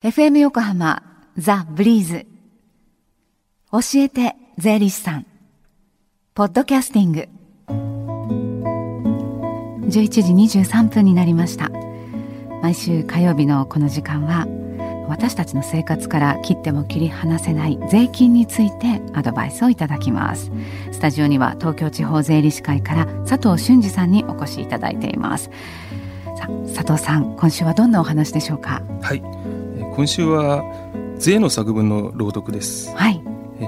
FM 横浜ザ・ブリーズ。教えて税理士さん。ポッドキャスティング。11時23分になりました。毎週火曜日のこの時間は私たちの生活から切っても切り離せない税金についてアドバイスをいただきます。スタジオには東京地方税理士会から佐藤俊二さんにお越しいただいています。佐藤さん今週はどんなお話でしょうか？はい。今週は税の作文の朗読です。はい。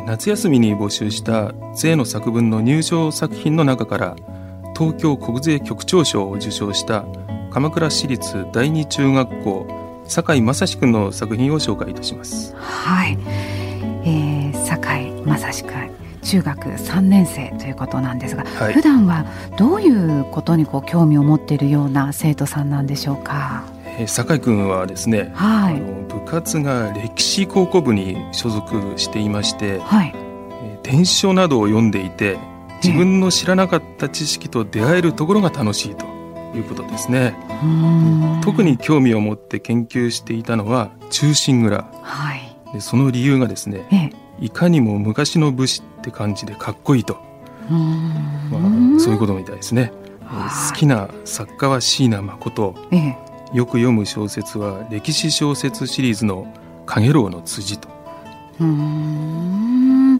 夏休みに募集した税の作文の入賞作品の中から東京国税局長賞を受賞した鎌倉市立第二中学校酒井正史君の作品を紹介いたします。はい、えー、酒井正史君中学3年生ということなんですが、はい、普段はどういうことにこう興味を持っているような生徒さんなんでしょうか？酒井君はですね、はい、あの部活が歴史高校部に所属していまして、はい、伝書などを読んでいて自分の知らなかった知識と出会えるところが楽しいということですね。特に興味を持って研究していたのは忠臣蔵、はい、でその理由がですね、ええ、いかにも昔の武士って感じでかっこいいと。まあ、そういうことみたいですね。好きな作家は椎名誠、ええよく読む小説は歴史小説シリーズの「かげろうの辻」と。うん。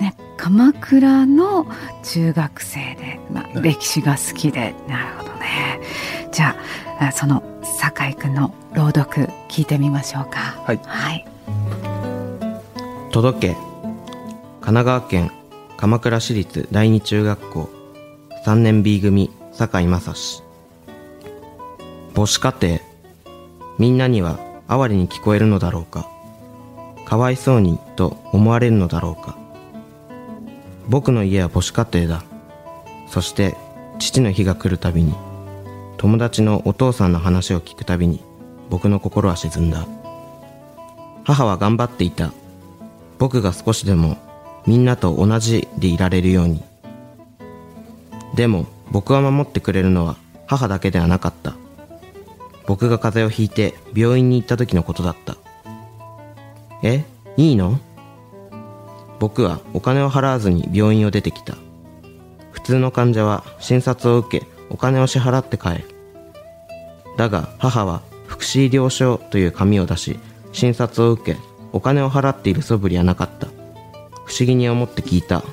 ね、鎌倉の中学生で、まあ、歴史が好きで、なるほどね。じゃあその酒井君の朗読聞いてみましょうか。はい、はい、届け神奈川県鎌倉市立第二中学校。3年 B 組酒井正史母子家庭みんなには哀れに聞こえるのだろうか。かわいそうにと思われるのだろうか。僕の家は母子家庭だ。そして父の日が来るたびに友達のお父さんの話を聞くたびに僕の心は沈んだ。母は頑張っていた。僕が少しでもみんなと同じでいられるように。でも僕は守ってくれるのは母だけではなかった。僕が風邪をひいて病院に行った時のことだった。え？いいの？僕はお金を払わずに病院を出てきた。普通の患者は診察を受けお金を支払って帰る。だが母は福祉医療証という紙を出し診察を受けお金を払っている素振りはなかった。不思議に思って聞いた。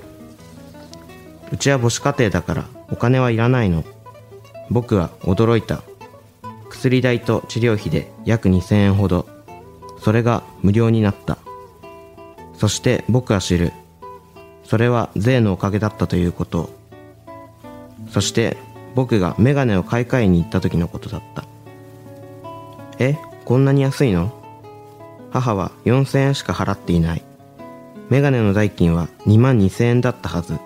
うちは母子家庭だからお金はいらないの。僕は驚いた。薬代と治療費で約2000円ほど。それが無料になった。そして僕は知る。それは税のおかげだったということ。そして僕がメガネを買い替えに行った時のことだった。えこんなに安いの？母は4000円しか払っていない。メガネの代金は2万2000円だったはず。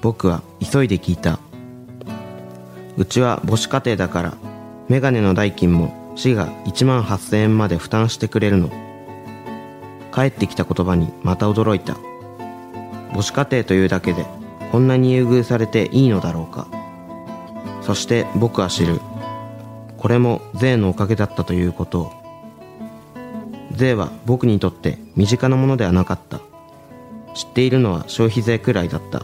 僕は急いで聞いた。うちは母子家庭だからメガネの代金も市が1万8000円まで負担してくれるの。帰ってきた言葉にまた驚いた。母子家庭というだけでこんなに優遇されていいのだろうか。そして僕は知る。これも税のおかげだったということ。を税は僕にとって身近なものではなかった。知っているのは消費税くらいだった。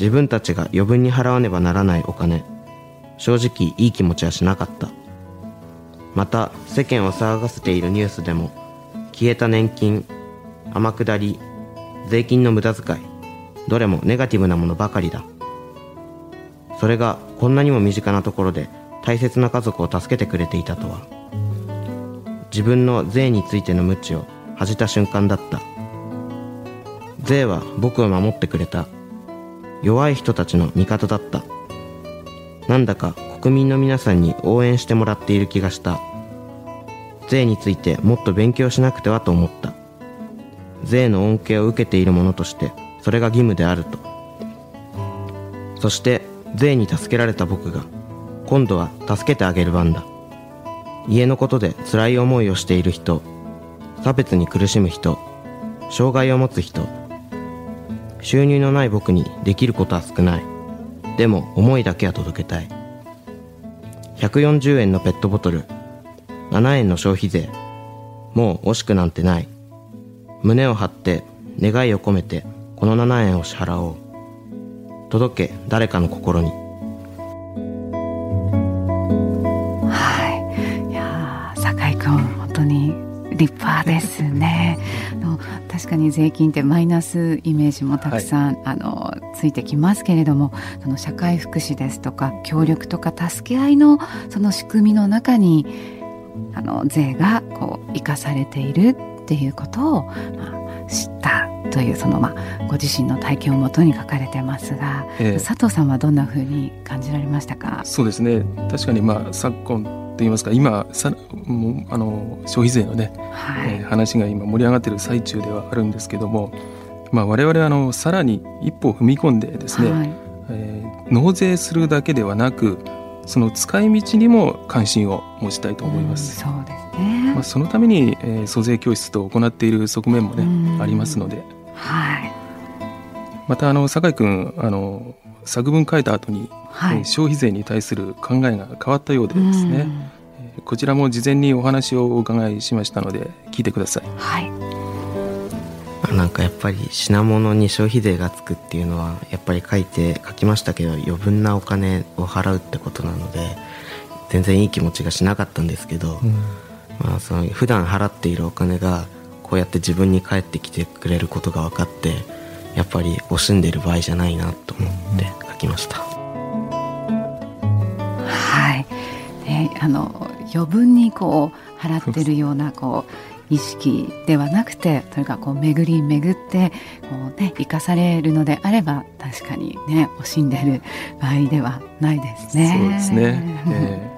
自分たちが余分に払わねばならないお金。正直いい気持ちはしなかった。また世間を騒がせているニュースでも消えた年金天下り税金の無駄遣いどれもネガティブなものばかりだ。それがこんなにも身近なところで大切な家族を助けてくれていたとは。自分の税についての無知を恥じた瞬間だった。税は僕を守ってくれた。弱い人たちの味方だった。なんだか国民の皆さんに応援してもらっている気がした。税についてもっと勉強しなくてはと思った。税の恩恵を受けている者としてそれが義務であると。そして税に助けられた僕が今度は助けてあげる番だ。家のことで辛い思いをしている人差別に苦しむ人障害を持つ人収入のない僕にできることは少ない。でも思いだけは届けたい。140円のペットボトル。7円の消費税。もう惜しくなんてない。胸を張って願いを込めてこの7円を支払おう。届け誰かの心に。立派ですね。の確かに税金ってマイナスイメージもたくさん、はい、あのついてきますけれどもその社会福祉ですとか協力とか助け合いのその仕組みの中にあの税がこう生かされているっていうことを、まあ、知ったというその、まあ、ご自身の体験をもとに書かれてますが、え佐藤さんはどんなふうに感じられましたか？そうですね。確かに、まあ、昨今といいますか今さもあの消費税のね、はい、えー、話が今盛り上がっている最中ではあるんですけども、まあ、我々あのさらに一歩踏み込んでですね、はい、えー、納税するだけではなくその使い道にも関心を持ちたいと思います。うん、そうですね。まあそのために、えー、租税教室と行っている側面もね、ありますので。はい。またあの酒井君あの作文書いた後に、はい、えー、消費税に対する考えが変わったようでですね。えー、こちらも事前にお話をお伺いしましたので聞いてください。はい。なんかやっぱり品物に消費税がつくっていうのはやっぱり書いて書きましたけど余分なお金を払うってことなので全然いい気持ちがしなかったんですけど、うん、まあ、その普段払っているお金がこうやって自分に返ってきてくれることが分かってやっぱり惜しんでる場合じゃないなと思って書きました。うん、はい、ね、あの余分にこう払ってるようなこう意識ではなくてというかこう巡り巡ってこう、ね、生かされるのであれば確かにね惜しんでる場合ではないですね。そうですね、え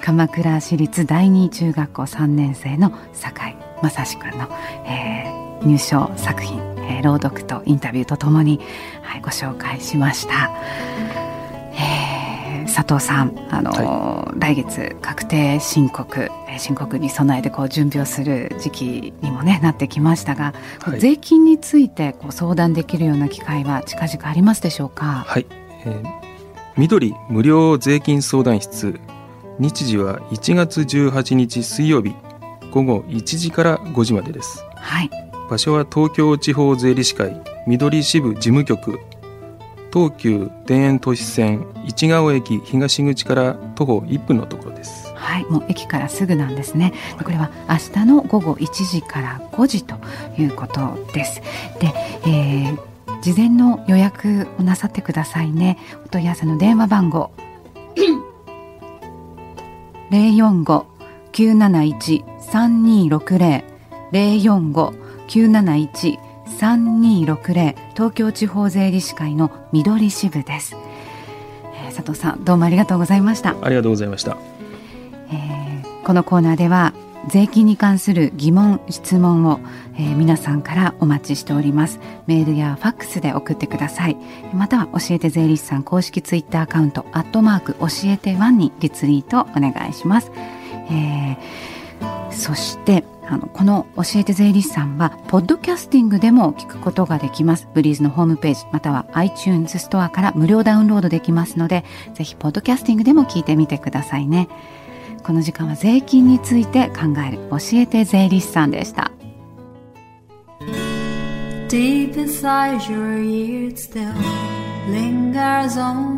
ー、鎌倉市立第二中学校3年生の酒井正史君の、えー、入賞作品、えー、朗読とインタビューとともに、はい、ご紹介しました。佐藤さん、あの、はい、来月確定申告申告に備えてこう準備をする時期にも、ね、なってきましたが、はい、税金についてこう相談できるような機会は近々ありますでしょうか？はい、えー、緑無料税金相談室日時は1月18日水曜日午後1時から5時までです。はい。場所は東京地方税理士会緑支部事務局。東急田園都市線市ヶ尾駅東口から徒歩1分のところです。はいもう駅からすぐなんですね。これは明日の午後1時から5時ということです。で、えー、事前の予約をなさってくださいね。お問い合わせの電話番号。045-971-3260 045-971 3260東京地方税理士会の緑支部です、えー、佐藤さんどうもありがとうございました。ありがとうございました、えー、このコーナーでは税金に関する疑問質問を、えー、皆さんからお待ちしております。メールやファックスで送ってください。または教えて税理士さん公式ツイッターアカウントアットマーク教えてワンにリツイートお願いします、えー、そしてあのこの教えて税理士さんはポッドキャスティングでも聞くことができます。ブリーズのホームページまたは iTunes ストアから無料ダウンロードできますのでぜひポッドキャスティングでも聞いてみてくださいね。この時間は税金について考える教えて税理士さんでした。Deep inside your ears still lingers on.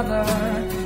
another.